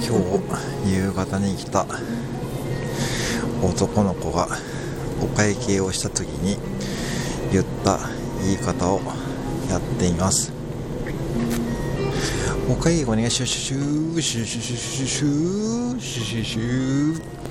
今日夕方に来た男の子がお会計をした時に言った言い方をやっています。お会計お願いしますシュシュシュシュシュシュシュシュシ